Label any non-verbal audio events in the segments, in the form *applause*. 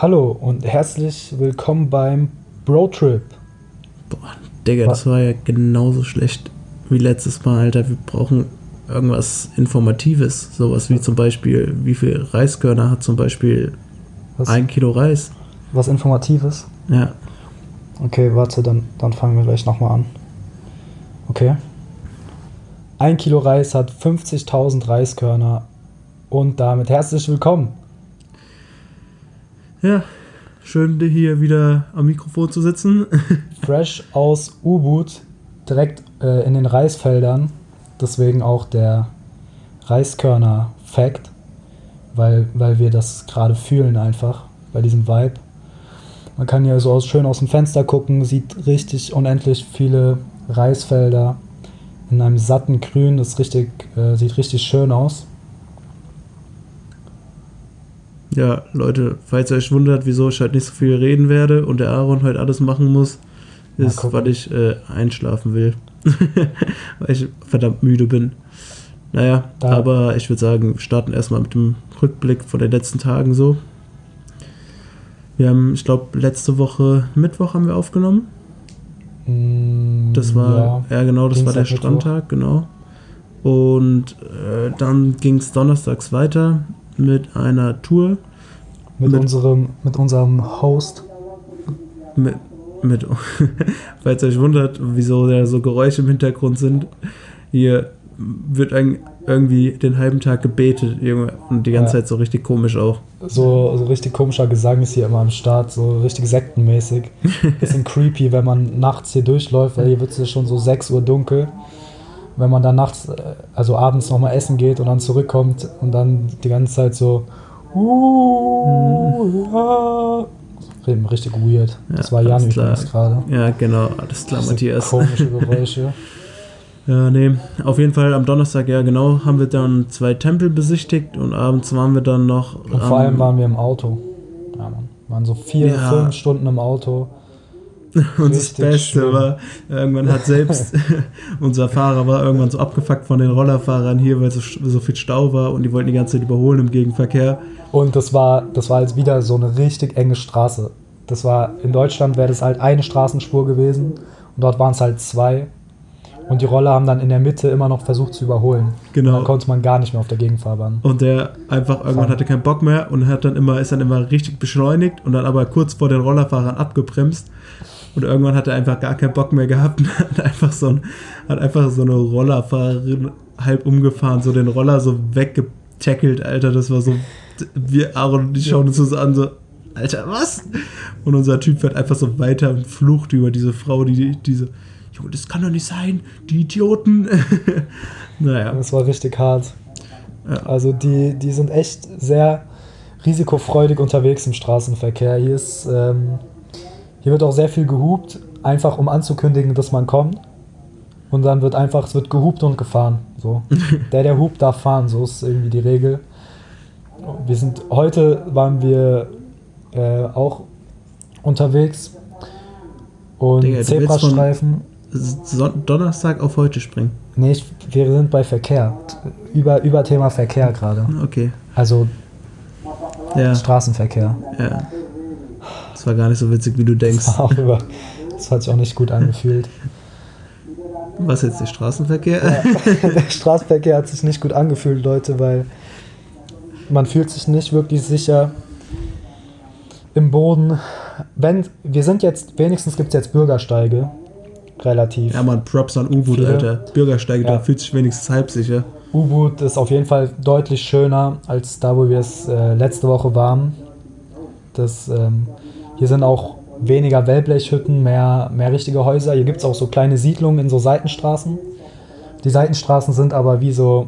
Hallo und herzlich willkommen beim Bro Trip. Boah, Digga, das war ja genauso schlecht wie letztes Mal, Alter. Wir brauchen irgendwas Informatives. Sowas wie zum Beispiel, wie viel Reiskörner hat zum Beispiel Was? ein Kilo Reis? Was Informatives? Ja. Okay, warte, dann, dann fangen wir gleich nochmal an. Okay. Ein Kilo Reis hat 50.000 Reiskörner und damit herzlich willkommen. Ja, schön hier wieder am Mikrofon zu sitzen. *laughs* Fresh aus U-Boot, direkt äh, in den Reisfeldern. Deswegen auch der Reiskörner-Fact, weil, weil wir das gerade fühlen einfach, bei diesem Vibe. Man kann hier so aus, schön aus dem Fenster gucken, sieht richtig unendlich viele Reisfelder in einem satten Grün. Das richtig, äh, sieht richtig schön aus. Ja, Leute, falls ihr euch wundert, wieso ich halt nicht so viel reden werde und der Aaron heute alles machen muss, ist, weil ich äh, einschlafen will. *laughs* weil ich verdammt müde bin. Naja, Da- aber ich würde sagen, wir starten erstmal mit dem Rückblick von den letzten Tagen so. Wir haben, ich glaube, letzte Woche Mittwoch haben wir aufgenommen. Mm, Das war, ja, genau, das war der Dienstag, Mittwoch. Strandtag, genau. Und äh, dann ging es donnerstags weiter mit einer Tour mit, mit- unserem, mit unserem Host. mit, mit *laughs* falls euch wundert, wieso da so Geräusche im Hintergrund sind. Hier wird ein, irgendwie den halben Tag gebetet, und die ganze Ja. Zeit so richtig komisch auch. So, so richtig komischer Gesang ist hier immer am Start, so richtig sektenmäßig. *laughs* Bisschen creepy, wenn man nachts hier durchläuft, weil hier wird es ja schon so 6 Uhr dunkel. Wenn man dann nachts, äh, also abends nochmal essen geht und dann zurückkommt und dann die ganze Zeit so. Uh, ja. Reden Richtig weird. Ja, das war Jan übrigens gerade. Ja, genau, alles klar, Diese Matthias. Komische *laughs* Geräusche. Ja, nee, auf jeden Fall am Donnerstag, ja genau, haben wir dann zwei Tempel besichtigt und abends waren wir dann noch. Und vor allem am- waren wir im Auto. Ja, Mann. Waren so vier, Ja. fünf Stunden im Auto. *laughs* Und das Beste war, irgendwann hat selbst *laughs* unser Fahrer war irgendwann so abgefuckt von den Rollerfahrern hier, weil so, so viel Stau war und die wollten die ganze Zeit überholen im Gegenverkehr. Und das war, das war jetzt wieder so eine richtig enge Straße. Das war, in Deutschland wäre das halt eine Straßenspur gewesen und dort waren es halt zwei. Und die Roller haben dann in der Mitte immer noch versucht zu überholen. Genau. Dann konnte man gar nicht mehr auf der Gegenfahrbahn. Und der einfach irgendwann Fahren. hatte keinen Bock mehr und hat dann immer, ist dann immer richtig beschleunigt und dann aber kurz vor den Rollerfahrern abgebremst. Und irgendwann hat er einfach gar keinen Bock mehr gehabt *laughs* und hat einfach so, ein, hat einfach so eine Rollerfahrerin halb umgefahren, so den Roller so weggetackelt, Alter. Das war so, wir Aaron und ich schauen uns das an, so, Alter, was? Und unser Typ fährt einfach so weiter und flucht über diese Frau, die, die diese, Junge, das kann doch nicht sein, die Idioten. *laughs* naja. Das war richtig hart. Ja. Also die, die sind echt sehr risikofreudig unterwegs im Straßenverkehr. Hier ist, ähm, hier wird auch sehr viel gehupt, einfach um anzukündigen, dass man kommt. Und dann wird einfach, es wird gehupt und gefahren. So. *laughs* Der, der hupt, darf fahren. So ist irgendwie die Regel. Wir sind, heute waren wir äh, auch unterwegs. Und Digga, Zebrastreifen. Son Donnerstag auf heute springen. Nee, ich, wir sind bei Verkehr. Über, über Thema Verkehr gerade. Okay. Also Ja, Straßenverkehr. ja. Das war gar nicht so witzig, wie du denkst. Das, auch über, das hat sich auch nicht gut angefühlt. Was jetzt der Straßenverkehr? *laughs* Der Straßenverkehr hat sich nicht gut angefühlt, Leute, weil man fühlt sich nicht wirklich sicher im Boden. Wenn, wir sind jetzt, wenigstens gibt es jetzt Bürgersteige. Relativ. Ja, man, Props an U-Boot. Alter. Bürgersteige, Ja. da fühlt sich wenigstens halb sicher. U-Boot ist auf jeden Fall deutlich schöner als da, wo wir es äh, letzte Woche waren. Das, ähm, hier sind auch weniger Wellblechhütten, mehr, mehr richtige Häuser. Hier gibt es auch so kleine Siedlungen in so Seitenstraßen. Die Seitenstraßen sind aber wie so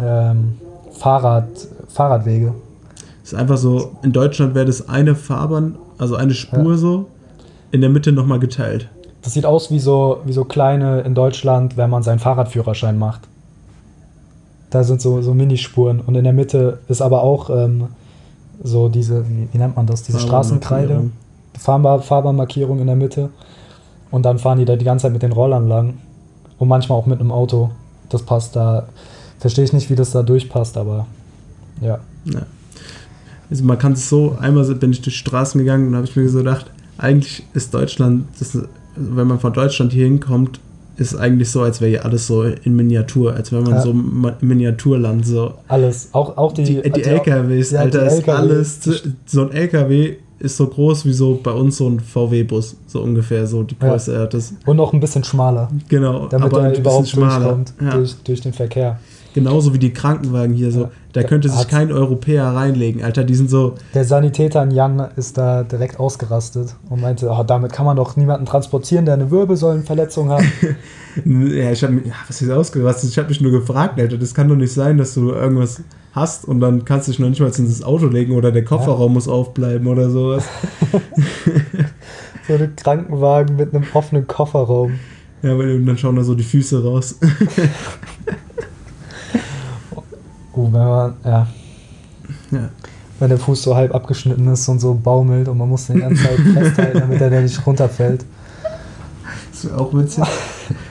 ähm, Fahrrad, Fahrradwege. Ist einfach so, in Deutschland wäre das eine Fahrbahn, also eine Spur Ja. so, in der Mitte nochmal geteilt. Das sieht aus wie so, wie so kleine in Deutschland, wenn man seinen Fahrradführerschein macht. Da sind so, so Minispuren und in der Mitte ist aber auch ähm, so diese, wie, wie nennt man das, diese Straßenkreide, Fahrbahnmarkierung. Fahrbar, Fahrbahnmarkierung in der Mitte. Und dann fahren die da die ganze Zeit mit den Rollern lang. Und manchmal auch mit einem Auto. Das passt da. Verstehe ich nicht, wie das da durchpasst, aber ja. Ja. Also man kann es so, einmal bin ich durch die Straßen gegangen und habe ich mir so gedacht, eigentlich ist Deutschland, das, wenn man von Deutschland hier hinkommt, ist eigentlich so, als wäre hier alles so in Miniatur, als wäre man Ja. so im Miniaturland so. Alles. Auch, auch die, Die, die also- LKWs, ja, Alter, die ist LKW, alles. die- So ein LKW ist so groß wie so bei uns so ein VW-Bus, so ungefähr, so die Ja. Größe hat das. Und noch ein bisschen schmaler, Genau, damit aber er überhaupt schmaler. durchkommt Ja. durch, durch den Verkehr. Genauso wie die Krankenwagen hier so. Ja. Da könnte sich kein Europäer reinlegen, Alter. Die sind so. Der Sanitäter in Jan ist da direkt ausgerastet und meinte, oh, damit kann man doch niemanden transportieren, der eine Wirbelsäulenverletzung hat. *laughs* Ja, ich habe mich. Ja, was ist ausgerastet? Ich habe mich nur gefragt, Alter. Das kann doch nicht sein, dass du irgendwas hast und dann kannst du dich noch nicht mal ins Auto legen oder der Kofferraum muss aufbleiben oder sowas. *laughs* so ein Krankenwagen mit einem offenen Kofferraum. Ja, weil dann schauen da so die Füße raus. *laughs* Oh, wenn man, ja, ja. wenn der Fuß so halb abgeschnitten ist und so baumelt und man muss den die ganze Zeit *laughs* festhalten, damit er dann nicht runterfällt. Das wäre auch witzig.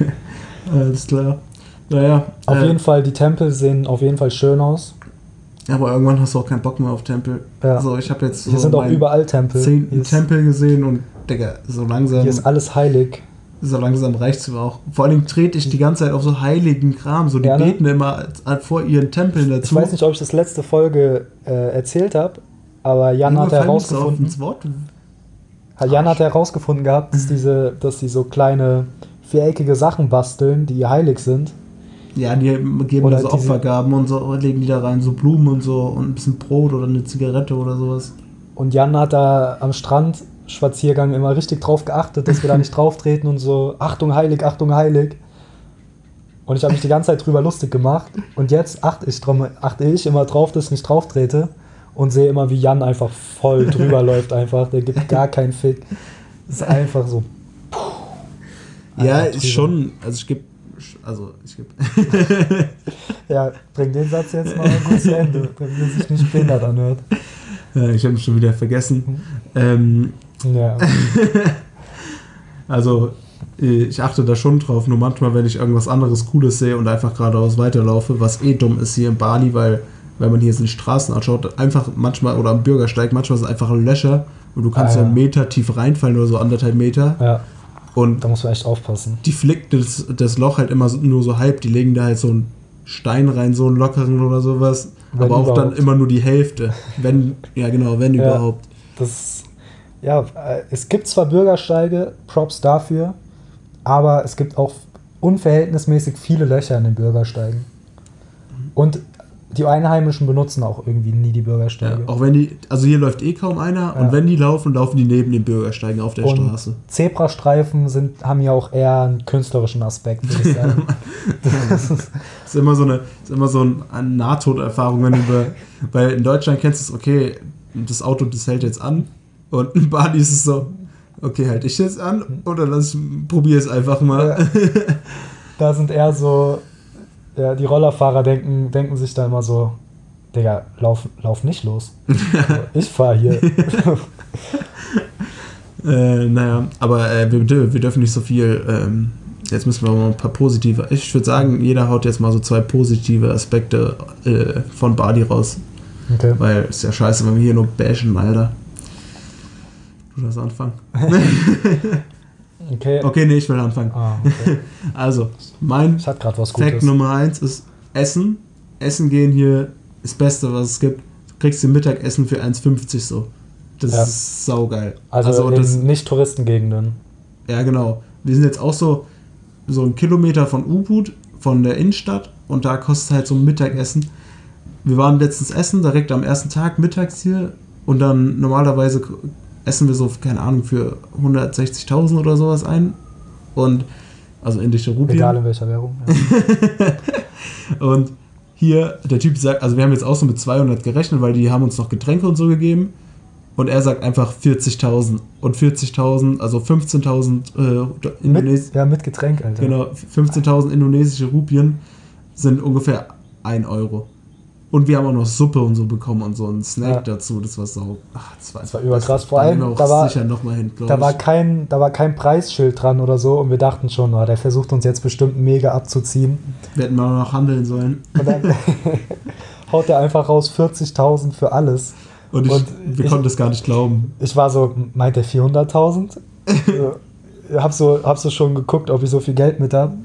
*laughs* Alles klar. Naja. Auf äh, jeden Fall, die Tempel sehen auf jeden Fall schön aus. Aber irgendwann hast du auch keinen Bock mehr auf Tempel. Ja. Also ich habe jetzt so Hier sind auch überall Tempel. zehnten Tempel gesehen und Digga, so langsam, hier ist alles heilig. So langsam reicht's mir auch. Vor allem trete ich die ganze Zeit auf so heiligen Kram. So die Ja, ne? beten immer vor ihren Tempeln Ich dazu. weiß nicht, ob ich das letzte Folge äh, erzählt habe, aber Jan hat herausgefunden, ins Wort. Jan hat herausgefunden gehabt, dass diese, dass die so kleine viereckige Sachen basteln, die heilig sind. Ja, die geben Oder da so diese- Opfergaben und so, legen die da rein, so Blumen und so und ein bisschen Brot oder eine Zigarette oder sowas. Und Jan hat da am Strand Spaziergang immer richtig drauf geachtet, dass wir da nicht drauf treten und so, Achtung heilig, Achtung heilig. Und ich habe mich die ganze Zeit drüber lustig gemacht. Und jetzt achte ich, achte ich immer drauf, dass ich nicht drauf trete und sehe immer, wie Jan einfach voll drüber *laughs* läuft einfach. Der gibt gar keinen Fick. Das ist einfach so. Ja, Einfach ist schon, also ich gebe, also ich gebe, *laughs* Ja, bring den Satz jetzt mal gut zu Ende, damit er sich nicht behindert anhört. *laughs* ja, ich habe mich schon wieder vergessen. Ähm, Ja. *laughs* Also, äh, ich achte da schon drauf, nur manchmal, wenn ich irgendwas anderes Cooles sehe und einfach geradeaus weiterlaufe, was eh dumm ist hier in Bali, weil, wenn man hier so die Straßen anschaut, einfach manchmal, oder am Bürgersteig, manchmal sind einfach Löcher und du kannst Ah, ja. einen Meter tief reinfallen oder so anderthalb Meter ja, und da muss man echt aufpassen. die flickt das, das Loch halt immer nur so halb, die legen da halt so einen Stein rein, so einen lockeren oder sowas, Wenn aber auch dann überhaupt. immer nur die Hälfte, wenn, ja genau, wenn Ja. überhaupt. Das, ja, äh, es gibt zwar Bürgersteige, Props dafür, aber es gibt auch unverhältnismäßig viele Löcher in den Bürgersteigen. Und die Einheimischen benutzen auch irgendwie nie die Ja, Bürgersteige. auch wenn die, also hier läuft eh kaum einer Ja. und wenn die laufen, laufen die neben den Bürgersteigen auf der Und Straße. Zebrastreifen sind, haben ja auch eher einen künstlerischen Aspekt, würde ich sagen. das *laughs* ist, ist immer so eine, ist immer so ein- eine Nahtoderfahrung, wenn du über, weil in Deutschland kennst du es, okay, das Auto, das hält jetzt an und in Bali ist es so, okay, halte ich jetzt an oder lass ich, probier es einfach mal. *laughs* da sind eher so, ja, die Rollerfahrer denken, denken sich da immer so, Digga, lauf, lauf nicht los. *laughs* ich fahre hier. *laughs* Äh, naja, aber äh, wir, wir dürfen nicht so viel, ähm, jetzt müssen wir mal ein paar positive, ich würde sagen, jeder haut jetzt mal so zwei positive Aspekte äh, von Bali raus, Okay. weil ist ja scheiße, wenn wir hier nur bashen, Alter. Du darfst anfangen. *laughs* Okay. Okay, nee, ich will anfangen. Ah, okay. *laughs* Also, mein Fact. Nummer eins ist Essen. Essen gehen hier ist das Beste, was es gibt. Du kriegst dir Mittagessen für 1,50 so. Das Ja. ist saugeil. Also, in das, Nicht-Touristengegenden. ja genau. Wir sind jetzt auch so, so einen Kilometer von Ubud, von der Innenstadt und da kostet halt so ein Mittagessen. Wir waren letztens essen, direkt am ersten Tag mittags hier und dann normalerweise essen wir so, keine Ahnung, für 160.000 oder sowas ein. Und also indische Rupien. Egal in welcher Währung. Ja. *laughs* Und hier, der Typ sagt, also wir haben jetzt auch so mit 200 gerechnet, weil die haben uns noch Getränke und so gegeben. Und er sagt einfach 40.000. Und 40.000, also 15.000 äh, Indones mit, ja, mit Getränk, Alter. genau, 15.000 indonesische Rupien sind ungefähr 1 Euro. Und wir haben auch noch Suppe und so bekommen und so einen Snack Ja. dazu. Das war so. Ach, das war, Das war überkrass. Vor da allem, da war- hin, Da war, kein, da war kein Preisschild dran oder so und wir dachten schon, oh, der versucht uns jetzt bestimmt mega abzuziehen. wir hätten mal noch handeln sollen. Und dann *laughs* haut er einfach raus 40.000 für alles. Und, ich, Und wir ich- konnten das gar nicht glauben. Ich war so, meint der 400.000? so, hab, so, hab so schon geguckt, ob ich so viel Geld mit habe.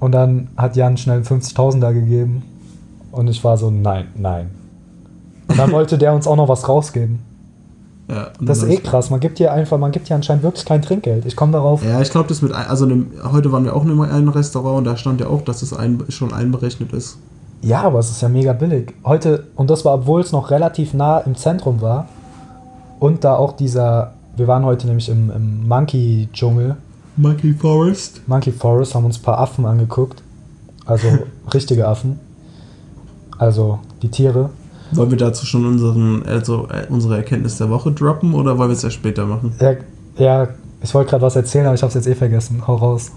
Und dann hat Jan schnell 50.000er gegeben. Und ich war so, nein, nein. Und dann wollte der uns auch noch was rausgeben. *laughs* Ja, Das ist eh krass. Man gibt hier einfach, man gibt hier anscheinend wirklich kein Trinkgeld. Ich komme darauf. Ja, ich glaube, das mit, ein- also einem, heute waren wir auch in einem Restaurant und da stand ja auch, dass es ein, schon einberechnet ist. Ja, aber es ist ja mega billig. Heute, und das war, obwohl es noch relativ nah im Zentrum war. Und da auch dieser, wir waren heute nämlich im, im Monkey-Dschungel, Monkey Forest. Monkey Forest, haben uns ein paar Affen angeguckt. Also *laughs* richtige Affen. Also die Tiere. Wollen wir dazu schon unseren, also, äh, unsere Erkenntnis der Woche droppen oder wollen wir es ja später machen? Ja, ja ich wollte gerade was erzählen, aber ich habe es jetzt eh vergessen. Hau raus.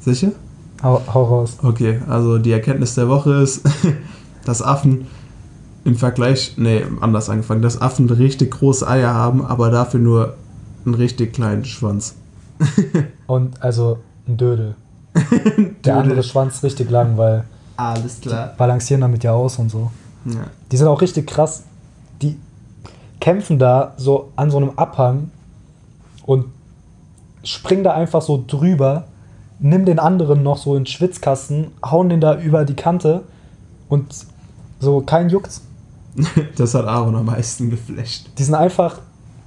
Sicher? Hau, hau raus. Okay, also die Erkenntnis der Woche ist, *laughs* dass Affen im Vergleich, nee, anders angefangen, dass Affen richtig große Eier haben, aber dafür nur einen richtig kleinen Schwanz. *laughs* Und also ein Dödel. *laughs* Der andere Schwanz richtig lang, weil Alles die balancieren damit ja aus und so. Ja. Die sind auch richtig krass. Die kämpfen da so an so einem Abhang und springen da einfach so drüber, nimm den anderen noch so in den Schwitzkasten, hauen den da über die Kante und so kein Juckt. *laughs* Das hat Aaron am meisten geflasht. Die sind einfach,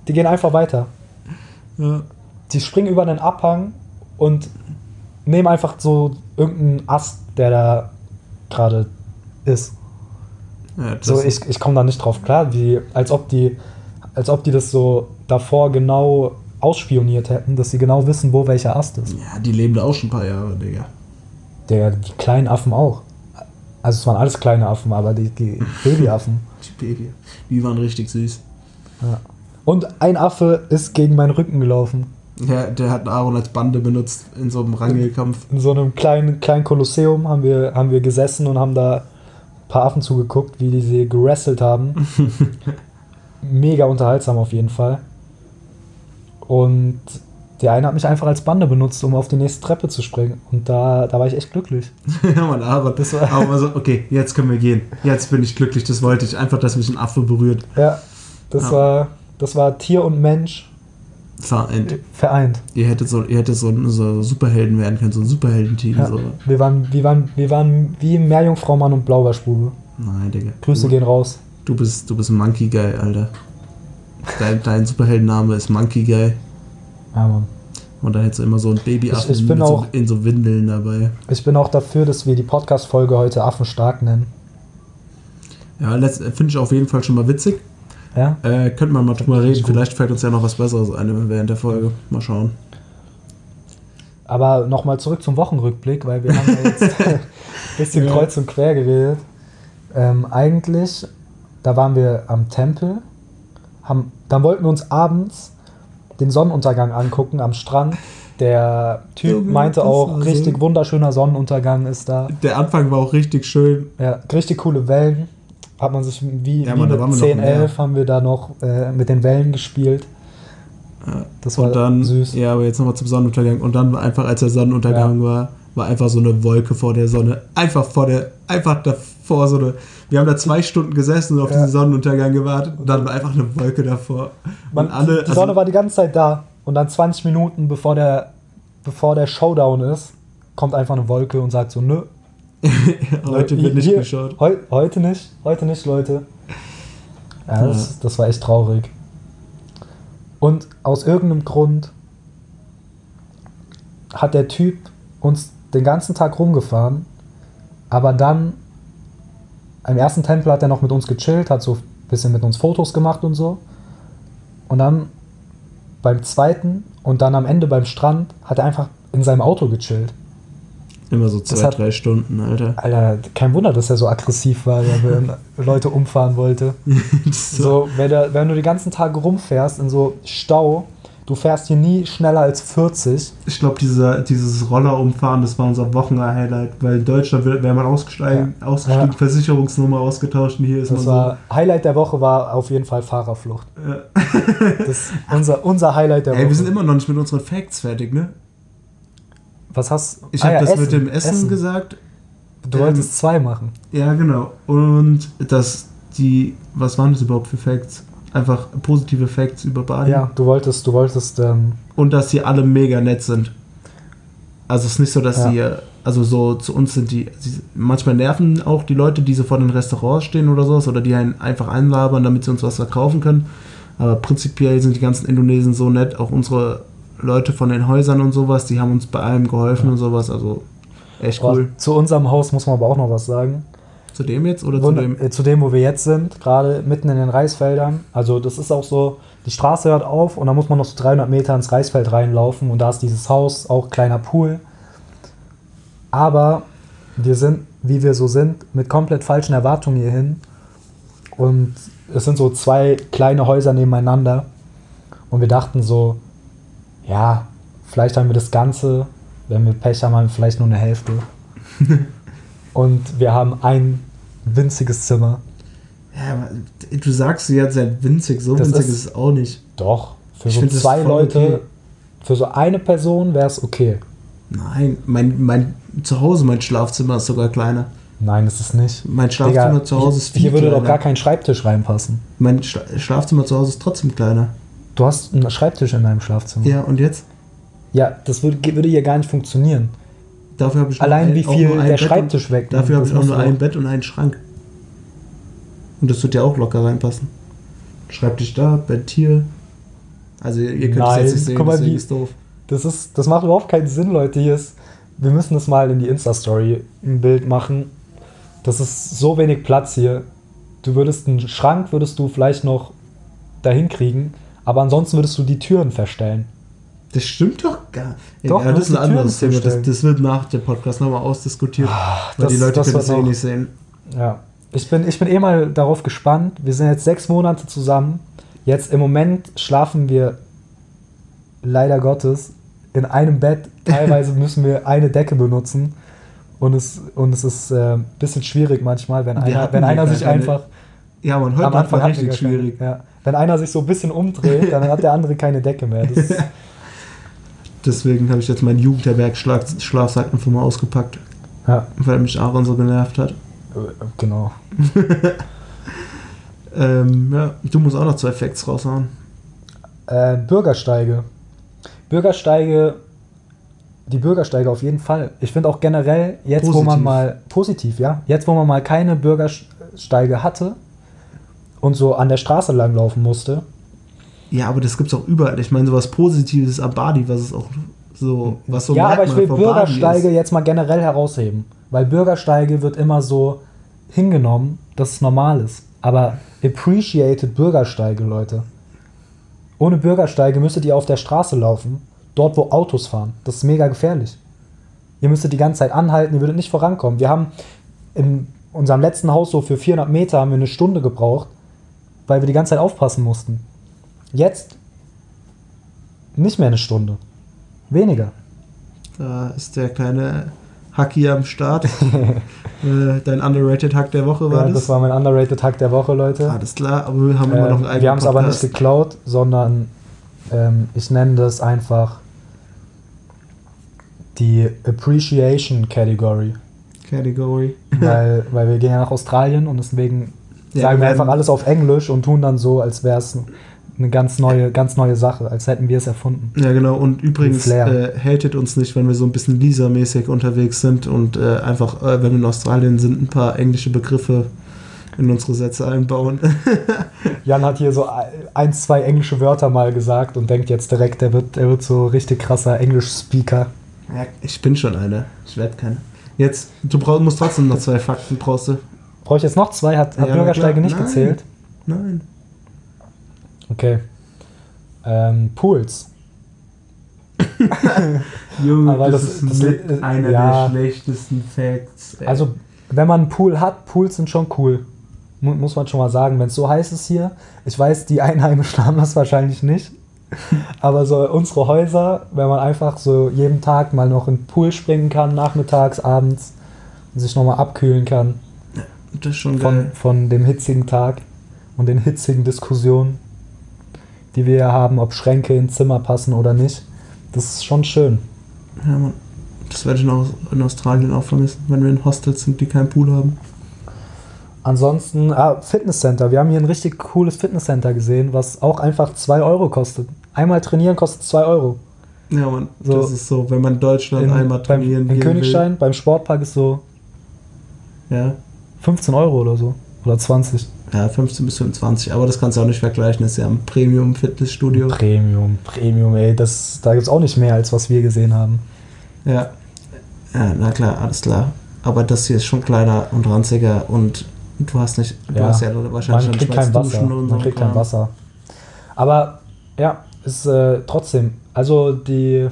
die gehen einfach weiter. Ja. Die springen über den Abhang und nehmen einfach so irgendeinen Ast, der da gerade ist. Ja, So, ich, ich komme da nicht drauf klar, wie, als ob die, als ob die das so davor genau ausspioniert hätten, dass sie genau wissen, wo welcher Ast ist. ja, die leben da auch schon ein paar Jahre, Digga. Der, die kleinen Affen auch. Also es waren alles kleine Affen, aber die, die *laughs* Babyaffen. Die Baby. Die waren richtig süß. Ja. Und ein Affe ist gegen meinen Rücken gelaufen. Ja, der hat Aaron als Bande benutzt in so einem Rangelkampf. In so einem kleinen, kleinen Kolosseum haben wir, haben wir gesessen und haben da ein paar Affen zugeguckt, wie die sie gerasselt haben. *laughs* Mega unterhaltsam auf jeden Fall. Und der eine hat mich einfach als Bande benutzt, um auf die nächste Treppe zu springen. Und da, da war ich echt glücklich. *laughs* ja, Mann, Aaron. Das war- war so, okay, jetzt können wir gehen. Jetzt bin ich glücklich, das wollte ich. Einfach, dass mich ein Affe berührt. Ja, das, Ja. War, das war Tier und Mensch Vereint. vereint. Ihr hättet so, ihr hättet so, so Superhelden werden können, so ein Superheldenteam. Ja. So. Wir, waren, wir, waren, wir waren wie Meerjungfrau Mann und Blaubeerspube. Nein, Digga. Grüße du, gehen raus. Du bist, du bist ein Monkey Guy, Alter. Dein, dein Superheldenname ist Monkey Guy. Ja, Mann. Und da hättest du immer so ein Babyaffen Ich- ich bin mit so, auch- in so Windeln dabei. Ich bin auch dafür, dass wir die Podcast-Folge heute Affenstark nennen. Ja, letzt- finde ich auf jeden Fall schon mal witzig. Ja? Äh, könnte man mal drüber reden. Vielleicht fällt uns ja noch was Besseres ein während der Folge. Mal schauen. Aber nochmal zurück zum Wochenrückblick, weil wir haben ja jetzt *laughs* ein bisschen Ja. kreuz und quer geredet. Ähm, eigentlich, da waren wir am Tempel, haben, dann wollten wir uns abends den Sonnenuntergang angucken am Strand. Der Typ Junge, meinte auch, richtig wunderschöner Sonnenuntergang ist da. Der Anfang war auch richtig schön. Ja, richtig coole Wellen. Hat man sich wie, Ja, wie Mann, da mit waren wir noch 10, im Meer. 11 haben wir da noch äh, mit den Wellen gespielt. Ja. Das war Und dann, süß. ja, aber jetzt nochmal zum Sonnenuntergang. Und dann war einfach, als der Sonnenuntergang war, war einfach so eine Wolke vor der Sonne. Einfach vor der, einfach davor so eine. Wir haben da zwei Stunden gesessen und auf Ja. diesen Sonnenuntergang gewartet und dann war einfach eine Wolke davor. Man, und alle, die Sonne war die ganze Zeit da und dann 20 Minuten bevor der, bevor der Showdown ist, kommt einfach eine Wolke und sagt so, nö. *laughs* heute wird nicht Hier- geschaut. Heu, heute nicht, heute nicht, Leute. Ja, das, das war echt traurig. Und aus irgendeinem Grund hat der Typ uns den ganzen Tag rumgefahren, aber dann im ersten Tempel hat er noch mit uns gechillt, hat so ein bisschen mit uns Fotos gemacht und so. Und dann beim zweiten und dann am Ende beim Strand hat er einfach in seinem Auto gechillt. Immer so zwei, hat- drei Stunden, Alter. Alter, kein Wunder, dass er so aggressiv war, wenn er *laughs* Leute umfahren wollte. *laughs* so. So, wenn, der, wenn du den ganzen Tag rumfährst in so Stau, du fährst hier nie schneller als 40. Ich glaube, diese, dieses Rollerumfahren, das war unser Wochenhighlight, weil in Deutschland wäre man ausgestiegen, ausgestiegen Ja. Versicherungsnummer ausgetauscht und hier ist Das man war Highlight der Woche war auf jeden Fall Fahrerflucht. so. Ja. Das ist unser, unser Highlight der Ey, Woche. wir sind immer noch nicht mit unseren Facts fertig, ne? Was hast Ich Ah habe ja, das mit dem Essen, gesagt. Du ähm, wolltest zwei machen. Ja, genau. Und das die, was waren das überhaupt für Facts? Einfach positive Facts über Bali. Ja, du wolltest, du wolltest, ähm, Und dass sie alle mega nett sind. Also es ist nicht so, dass Ja. sie, also so zu uns sind die, sie, manchmal nerven auch die Leute, die so vor den Restaurants stehen oder sowas, oder die einen einfach einlabern, damit sie uns was verkaufen können. Aber prinzipiell sind die ganzen Indonesen so nett, auch unsere Leute von den Häusern und sowas, die haben uns bei allem geholfen und sowas, also echt boah, cool. zu unserem Haus muss man aber auch noch was sagen. Zu dem jetzt oder zu Wunder- dem? äh, zu dem, wo wir jetzt sind, gerade mitten in den Reisfeldern. Also das ist auch so, die Straße hört auf und dann muss man noch so 300 Meter ins Reisfeld reinlaufen und da ist dieses Haus, auch kleiner Pool. Aber wir sind, wie wir so sind, mit komplett falschen Erwartungen hierhin. Und es sind so zwei kleine Häuser nebeneinander. Und wir dachten so, ja, vielleicht haben wir das Ganze, wenn wir Pech haben, haben wir vielleicht nur eine Hälfte. *laughs* Und wir haben ein winziges Zimmer. Ja, aber du sagst, sie hat sehr winzig, so Das winzig ist- ist es auch nicht. Doch, für Ich so das zwei Leute, okay. für so eine Person wäre es okay. Nein, mein, mein Zuhause, mein Schlafzimmer ist sogar kleiner. Nein, ist es nicht. Mein Schlafzimmer Digga, zu Hause ist viel Hier würde doch kleiner. gar kein Schreibtisch reinpassen. Mein Schla Schlafzimmer zu Hause ist trotzdem kleiner. Du hast einen Schreibtisch in deinem Schlafzimmer. Ja, und jetzt? Ja, das würde, würde hier gar nicht funktionieren. Dafür habe ich Allein ein- wie viel der Bett Schreibtisch wegnimmt, Dafür habe ich auch nur ein Bett und einen Schrank. Und das wird ja auch locker reinpassen. Schreibtisch da, Bett hier. Also ihr könnt es Nein, jetzt nicht sehen, guck mal, deswegen wie- ist doof. Das, ist, das macht überhaupt keinen Sinn, Leute. Hier ist, wir müssen das mal in die Insta-Story ein Bild machen. Das ist so wenig Platz hier. Du würdest einen Schrank, würdest du vielleicht noch dahin kriegen, aber ansonsten würdest du die Türen verstellen. Das stimmt doch gar nicht. Doch, ja, das ist ein anderes Thema. Das, das wird nach dem Podcast nochmal ausdiskutiert. weil das- die Leute das können das eh nicht sehen. Ja, ich bin, ich bin eh mal darauf gespannt. Wir sind jetzt sechs Monate zusammen. Jetzt im Moment schlafen wir leider Gottes in einem Bett. Teilweise *laughs* müssen wir eine Decke benutzen. Und es, und es ist äh, ein bisschen schwierig manchmal, wenn Wir einer, wenn einer sich einfach. Ja, man, heute am Anfang richtig schwierig. Ja, wenn einer sich so ein bisschen umdreht, dann hat der andere keine Decke mehr. *laughs* Deswegen habe ich jetzt meinen Jugendherberg-Schlafsack einfach mal ausgepackt, ja, weil mich Aaron so genervt hat. äh, genau. *laughs* Ähm, ja, du musst auch noch zwei Facts raushauen. Äh, Bürgersteige. Bürgersteige, die Bürgersteige auf jeden Fall. Ich finde auch generell, jetzt wo man Positiv. mal, positiv, ja, jetzt wo man mal keine Bürgersteige hatte und so an der Straße langlaufen musste, Ja, aber das gibt's auch überall. Ich meine, sowas Positives am Badi, was es auch so, was so ja, aber ich will Bürgersteige jetzt mal generell herausheben. Weil Bürgersteige wird immer so hingenommen, dass es normal ist. Aber appreciated Bürgersteige, Leute. Ohne Bürgersteige müsstet ihr auf der Straße laufen, dort wo Autos fahren. Das ist mega gefährlich. Ihr müsstet die ganze Zeit anhalten, ihr würdet nicht vorankommen. Wir haben in unserem letzten Haus so für 400 Meter haben wir eine Stunde gebraucht, weil wir die ganze Zeit aufpassen mussten. Jetzt nicht mehr eine Stunde. Weniger. Da ist der kleine Hack hier am Start. *laughs* äh, dein underrated Hack der Woche war Ja, das? das war mein underrated Hack der Woche, Leute. Alles klar, aber wir haben immer noch einen Ähm, eigenen wir haben es aber nicht geklaut, sondern ähm, ich nenne das einfach die Appreciation Category. Category. weil, *laughs* weil wir gehen ja nach Australien und deswegen Ja, sagen wir einfach alles auf Englisch und tun dann so, als wäre es eine ganz neue, ganz neue Sache, als hätten wir es erfunden. Ja, genau. Und übrigens, äh, hatet uns nicht, wenn wir so ein bisschen Lisa-mäßig unterwegs sind und äh, einfach, äh, wenn wir in Australien sind, ein paar englische Begriffe in unsere Sätze einbauen. *laughs* Jan hat hier so ein, zwei englische Wörter mal gesagt und denkt jetzt direkt, er wird, er wird so richtig krasser Englisch-Speaker. ja, ich bin schon einer. Ich werde keiner. Jetzt, du brauch, musst trotzdem noch zwei Fakten, brauchst du? Brauche ich jetzt noch zwei? Hat, hat Ja, Bürgersteige klar. nicht Nein. gezählt? Nein. Okay. Ähm, Pools. *laughs* Junge, Aber das, das- ist das- mit äh, einer ja. der schlechtesten Facts. ey. Also, wenn man einen Pool hat, Pools sind schon cool. Mu muss man schon mal sagen, wenn es so heiß ist hier. Ich weiß, die Einheimischen *laughs* haben das wahrscheinlich nicht. Aber so unsere Häuser, wenn man einfach so jeden Tag mal noch in den Pool springen kann, nachmittags, abends, und sich nochmal abkühlen kann das ist schon von, geil. von dem hitzigen Tag und den hitzigen Diskussionen, die wir hier haben, ob Schränke ins Zimmer passen oder nicht. Das ist schon schön. Ja, Mann. Das werde ich in Australien auch vermissen, wenn wir in Hostels sind, die keinen Pool haben. Ansonsten, ah, Fitnesscenter. Wir haben hier ein richtig cooles Fitnesscenter gesehen, was auch einfach 2 Euro kostet. Einmal trainieren kostet 2 Euro. Ja, man, So. das ist so, wenn man in Deutschland In, einmal beim, trainieren in gehen Königstein, beim Sportpark ist so will. Ja. 15 Euro oder so. Oder 20. ja, 15 bis 25, aber das kannst du auch nicht vergleichen, das ist ja ein Premium-Fitnessstudio. Premium, Premium, ey. Das, da gibt es auch nicht mehr, als was wir gesehen haben. Ja. Ja, na klar, alles klar. Aber das hier ist schon kleiner und ranziger und du hast nicht, du Ja, hast ja wahrscheinlich Man schon kriegt kein Wasser. Man so kriegt kein. Wasser. Aber ja, ist äh, trotzdem, also die,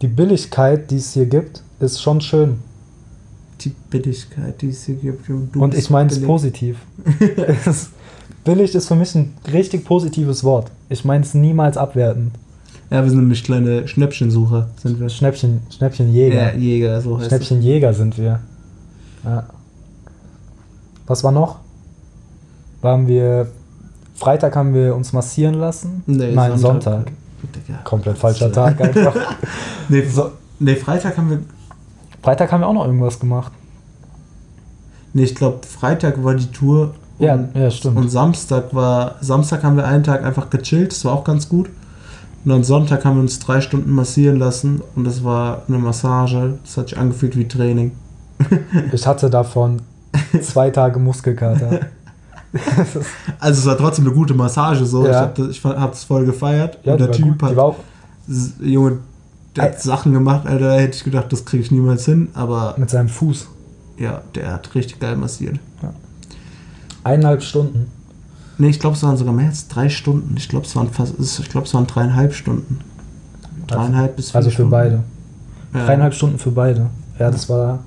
die Billigkeit, die es hier gibt, ist schon schön. Die Billigkeit, die es hier gibt. und Und ich meine *laughs* es positiv. Billig ist für mich ein richtig positives Wort. Ich meine es niemals abwertend. Ja, wir sind nämlich kleine Schnäppchensucher, sind wir. Schnäppchen, Schnäppchenjäger. Ja, Jäger, so heißt. Schnäppchenjäger sind wir. Ja. Was war noch? Waren wir. Freitag haben wir uns massieren lassen? Nee, Nein, Sonntag. Digga. Komplett falscher Tag einfach. *laughs* Nee, So, nee, Freitag haben wir. Freitag haben wir auch noch irgendwas gemacht. Nee, ich glaube, Freitag war die Tour. Ja, und, ja, stimmt. Und Samstag war. Samstag haben wir einen Tag einfach gechillt, das war auch ganz gut. Und am Sonntag haben wir uns drei Stunden massieren lassen und das war eine Massage. Das hat sich angefühlt wie Training. *laughs* Ich hatte davon zwei Tage Muskelkater. *laughs* Also es war trotzdem eine gute Massage so. Ja. Ich habe das voll gefeiert. ja, und der Typ gut. hat Die war auch, S- Junge, der hat. Sachen gemacht, Alter, da hätte ich gedacht, das kriege ich niemals hin, aber mit seinem Fuß. ja, der hat richtig geil massiert. Eineinhalb Stunden. Ne, ich glaube, es waren sogar mehr als drei Stunden. Ich glaube, es waren fast, ich glaube, es waren dreieinhalb Stunden. Dreieinhalb bis vier Also für Stunden. beide. Ja. Dreieinhalb Stunden für beide. Ja, das war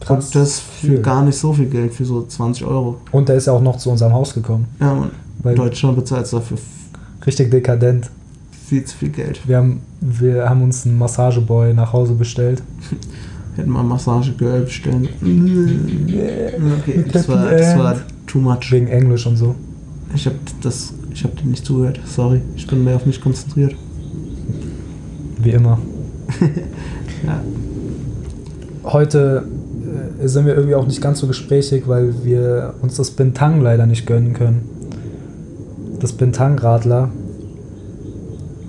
krass. Und das für viel. gar nicht so viel Geld, für so 20 Euro. Und der ist ja auch noch zu unserem Haus gekommen. Ja, In Deutschland bezahlt dafür richtig dekadent. Viel zu viel Geld. Wir haben, wir haben uns einen Massageboy nach Hause bestellt. *laughs* Hätten wir Massagegirl bestellen. *laughs* Okay, das war, das war too much. Wegen Englisch und so. Ich habe das, ich habe dir nicht zugehört. Sorry, ich bin mehr auf mich konzentriert. Wie immer. *laughs* Ja. Heute äh, sind wir irgendwie auch nicht ganz so gesprächig, weil wir uns das Bintang leider nicht gönnen können. Das Bintang-Radler.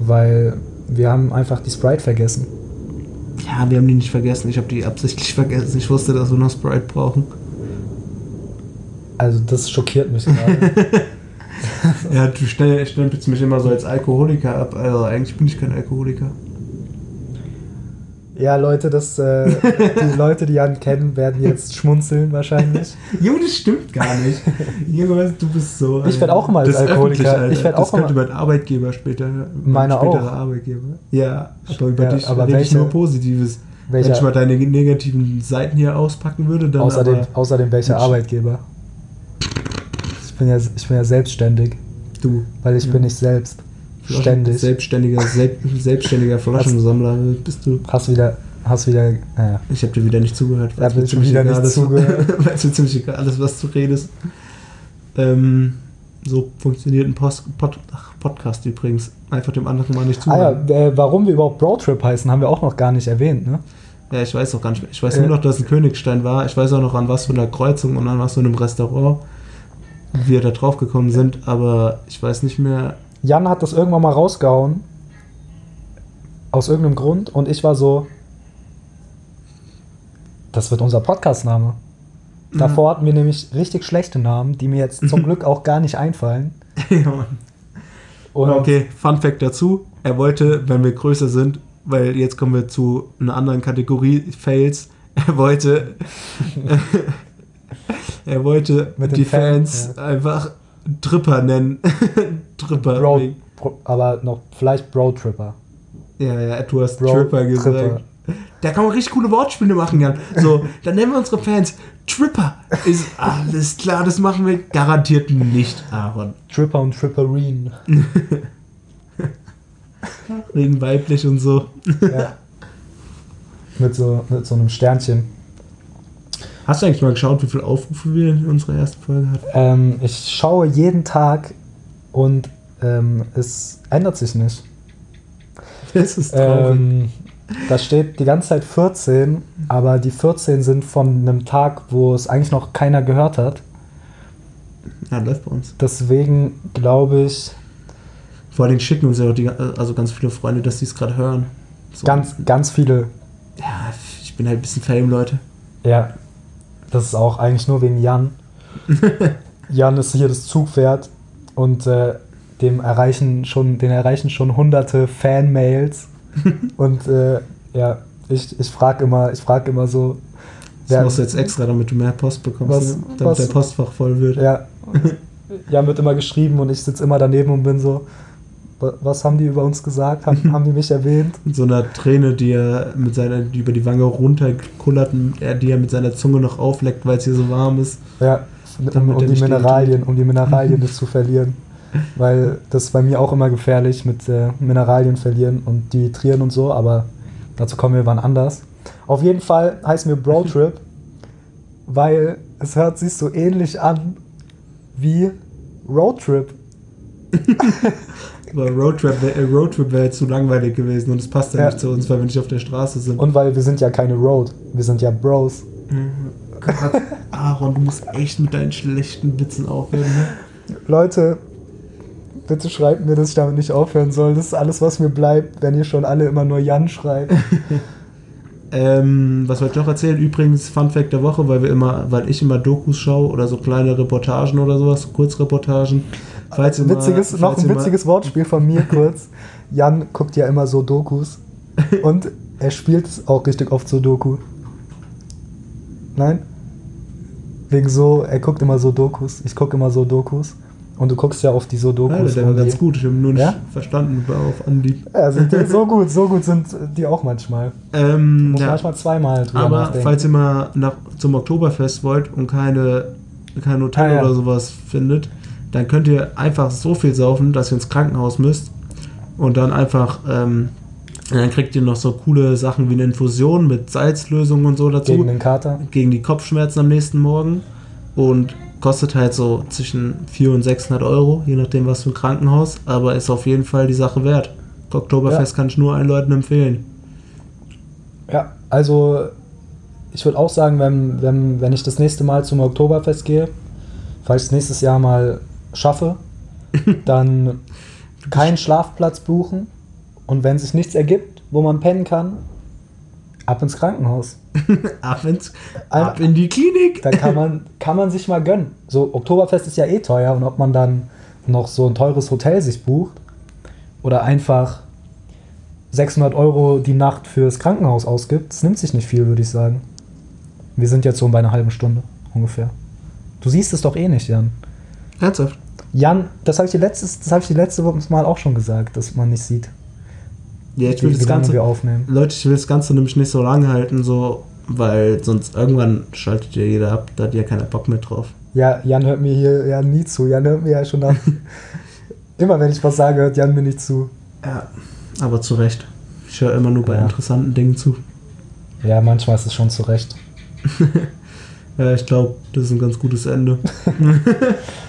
Weil wir haben einfach die Sprite vergessen. Ja, wir haben die nicht vergessen. Ich habe die absichtlich vergessen. Ich wusste, dass wir noch Sprite brauchen. Also das schockiert mich gerade. *laughs* Ja, du stempelst mich immer so als Alkoholiker ab. Also eigentlich bin ich kein Alkoholiker. Ja, Leute, das, äh, *laughs* die Leute, die Jan kennen, werden jetzt schmunzeln wahrscheinlich. Jo, das stimmt gar nicht. Junge, du bist so. Ich werd auch mal als das Alkoholiker- ich werd das auch könnte mal- mein Arbeitgeber später. mein Meiner späterer auch. Arbeitgeber. Ja, aber über Ja, dich aber rede ich nur Positives. Wenn ich Welcher, mal deine negativen Seiten hier auspacken würde, dann außerdem, aber außerdem welcher. Arbeitgeber? Ich bin, ja, ich bin ja selbstständig, du. weil ich Ja. bin nicht selbst. Ständig. Selbstständiger, selbst, *laughs* selbstständiger Flaschensammler bist du. Hast wieder, hast wieder, naja. Ich habe dir wieder nicht zugehört. Da ich ziemlich wieder nicht *laughs* zugehört. Weil es mir ziemlich egal ist, was du redest. Ähm, so funktioniert ein Post, Pod, ach, Podcast übrigens. Einfach dem anderen mal nicht Ah ja, zuhören. äh, warum wir überhaupt Broadtrip heißen, haben wir auch noch gar nicht erwähnt, ne? Ja, ich weiß auch gar nicht mehr. Ich weiß Äh. nur noch, dass es ein Königstein war. Ich weiß auch noch, an was für einer Kreuzung und an was für einem Restaurant wir da drauf gekommen sind. Aber ich weiß nicht mehr. Jan hat das irgendwann mal rausgehauen. Aus irgendeinem Grund. Und ich war so. Das wird unser Podcast-Name. Davor hatten wir nämlich richtig schlechte Namen, die mir jetzt zum *laughs* Glück auch gar nicht einfallen. ja. Und okay, Fun Fact dazu. Er wollte, wenn wir größer sind, weil jetzt kommen wir zu einer anderen Kategorie Fails. *laughs* Er wollte, *laughs* er wollte Mit den die Fans, Fans einfach Tripper nennen. *laughs* Tripper. Bro, Bro, aber noch vielleicht Broadtripper. Ja, ja, du hast Bro- Tripper gesagt. Tripper. Da kann man richtig coole Wortspiele machen, Jan. So, dann nennen wir unsere Fans Tripper. Ist alles klar, das machen wir garantiert nicht, Aaron. Tripper und Tripperine. *laughs* Wegen weiblich und so. ja. mit, so, mit so einem Sternchen. Hast du eigentlich mal geschaut, wie viele Aufrufe wir in unserer ersten Folge hatten? Ähm, ich schaue jeden Tag und ähm, es ändert sich nicht. Das ist traurig. Ähm, Da steht die ganze Zeit 14, aber die 14 sind von einem Tag, wo es eigentlich noch keiner gehört hat. Ja, läuft bei uns. Deswegen glaube ich, Vor allem schicken uns ja auch die, also ganz viele Freunde, dass die es gerade hören. So. ganz, ganz viele. Ja, ich bin halt ein bisschen Fame, Leute. Ja, das ist auch eigentlich nur wegen Jan. *laughs* Jan ist hier das Zugpferd und äh, dem erreichen schon, den erreichen schon hunderte Fanmails. *laughs* und äh, ja, ich, ich frage immer, ich frage immer so, Das machst du jetzt extra, damit du mehr Post bekommst, Was- ne? damit was- der Postfach voll wird. Ja. *laughs* Jan wird immer geschrieben und ich sitze immer daneben und bin so, "Wa- was haben die über uns gesagt? Haben, *laughs* haben die mich erwähnt? Mit so einer Träne, die er mit seiner, die über die Wange runterkullert, und er, die er mit seiner Zunge noch aufleckt, weil es hier so warm ist. Ja, um, um die Mineralien, um die Mineralien nicht *laughs* zu verlieren. Weil das ist bei mir auch immer gefährlich mit äh, Mineralien verlieren und dehydrieren und so, aber dazu kommen wir wann anders. Auf jeden Fall heißt mir Bro Trip, weil es hört sich so ähnlich an wie Road Trip. *laughs* Aber Roadtrip, wär- äh, Roadtrip wäre jetzt zu langweilig gewesen und es passt ja, Ja. nicht zu uns, weil wir nicht auf der Straße sind. Und weil wir sind ja keine Road, wir sind ja Bros. Gott, Aaron, du musst echt mit deinen schlechten Witzen aufhören. Ne? Leute, bitte schreibt mir, dass ich damit nicht aufhören soll. Das ist alles, was mir bleibt, wenn ihr schon alle immer nur Jan schreibt. *laughs* Ähm, was wollte ich noch erzählen? Übrigens, Fun Fact der Woche, weil wir immer, weil ich immer Dokus schaue oder so kleine Reportagen oder sowas, so Kurzreportagen. Falls ihr mal- witziges, noch falls ein mal- witziges Wortspiel von mir kurz. *laughs* Jan guckt ja immer so Dokus und er spielt es auch richtig oft so Doku. Nein? Wegen so, er guckt immer so Dokus. Ich gucke immer so Dokus. Und du guckst ja auf die so Dokus. Alter, der war ganz gut. Ich habe nur nicht Ja? verstanden auf Anlieb. Ja, sind die so *laughs* gut, so gut sind die auch manchmal. Ähm, Muss ja, manchmal zweimal drüber aber nachdenken. falls ihr mal nach, zum Oktoberfest wollt und keine, kein Hotel Ah, ja. oder sowas findet, dann könnt ihr einfach so viel saufen, dass ihr ins Krankenhaus müsst. Und dann einfach, ähm, dann kriegt ihr noch so coole Sachen wie eine Infusion mit Salzlösung und so dazu. Gegen den Kater. gegen die Kopfschmerzen am nächsten Morgen und kostet halt so zwischen 400 und 600 Euro, je nachdem was für ein Krankenhaus, aber ist auf jeden Fall die Sache wert. Oktoberfest Ja. kann ich nur allen Leuten empfehlen. Ja, also ich würde auch sagen, wenn, wenn, wenn ich das nächste Mal zum Oktoberfest gehe, falls nächstes Jahr mal schaffe, *laughs* dann keinen Schlafplatz buchen und wenn sich nichts ergibt, wo man pennen kann, ab ins Krankenhaus. *laughs* Ab, ins, ab in die Klinik! Da kann man, *laughs* kann man sich mal gönnen. So, Oktoberfest ist ja eh teuer und ob man dann noch so ein teures Hotel sich bucht oder einfach 600 Euro die Nacht fürs Krankenhaus ausgibt, das nimmt sich nicht viel, würde ich sagen. Wir sind jetzt so bei einer halben Stunde ungefähr. Du siehst es doch eh nicht, Jan. Ernsthaft? Jan, das habe ich, dir letztes- das hab ich dir letzte Mal auch schon gesagt, dass man nicht sieht, Ja, ich will das Ganze. wir aufnehmen. Leute, ich will das Ganze nämlich nicht so lange halten, so, weil sonst irgendwann schaltet ja jeder ab, da hat ja keiner Bock mehr drauf. Ja, Jan hört mir hier ja nie zu. Jan hört mir ja schon nach. *laughs* Immer wenn ich was sage, hört Jan mir nicht zu. Ja, aber zu Recht. Ich höre immer nur bei Ja. interessanten Dingen zu. Ja, manchmal ist es schon zurecht. *laughs* Ja, ich glaube, das ist ein ganz gutes Ende. *laughs*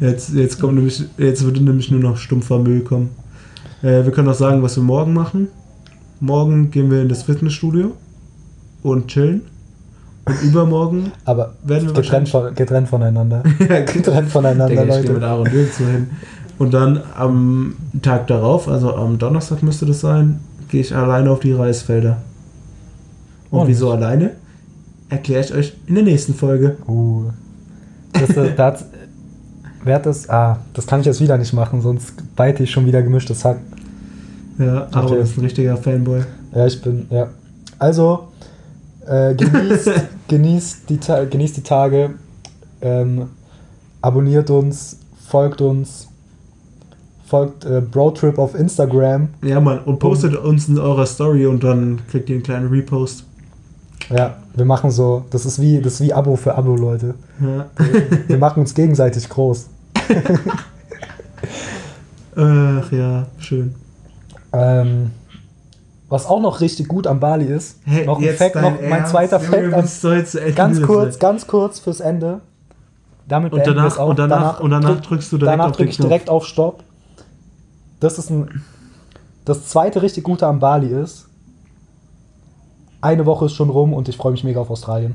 jetzt, jetzt kommt nämlich, jetzt würde nämlich nur noch stumpfer Müll kommen. Äh, wir können auch sagen, was wir morgen machen. Morgen gehen wir in das Fitnessstudio und chillen. Und übermorgen Aber werden wir getrennt, von, getrennt voneinander. *laughs* ja, getrennt voneinander, Digga, ich gehe mit Leute. Aaron nirgendwo hin. Und dann am Tag darauf, also am Donnerstag müsste das sein, gehe ich alleine auf die Reisfelder. Und Und? wieso alleine? Erkläre ich euch in der nächsten Folge. Uh. Das, äh, *laughs* da hat's- wer hat das? Ah, das kann ich jetzt wieder nicht machen, sonst beite ich schon wieder gemischtes Hack. Ja, Aaron Okay. ist ein richtiger Fanboy. Ja, ich bin, ja. Also, äh, genießt, *laughs* genießt, die, genießt die Tage, ähm, abonniert uns, folgt uns, folgt äh, Broadtrip auf Instagram. Ja, Mann, und postet uns in eurer Story und dann kriegt ihr einen kleinen Repost. Ja, wir machen so, das ist wie, das ist wie Abo für Abo, Leute. Ja. Wir machen uns gegenseitig groß. Ach ja, schön. Ähm, was auch noch richtig gut am Bali ist, Hey, noch ein Fact, noch mein Ernst? zweiter Fact, Ende ganz kurz, ganz kurz fürs Ende. Damit Und danach, auch. und danach, und danach drückst du direkt danach drücke ich direkt auf Stopp. Das ist ein. Das zweite richtig gute am Bali ist, eine Woche ist schon rum und ich freue mich mega auf Australien.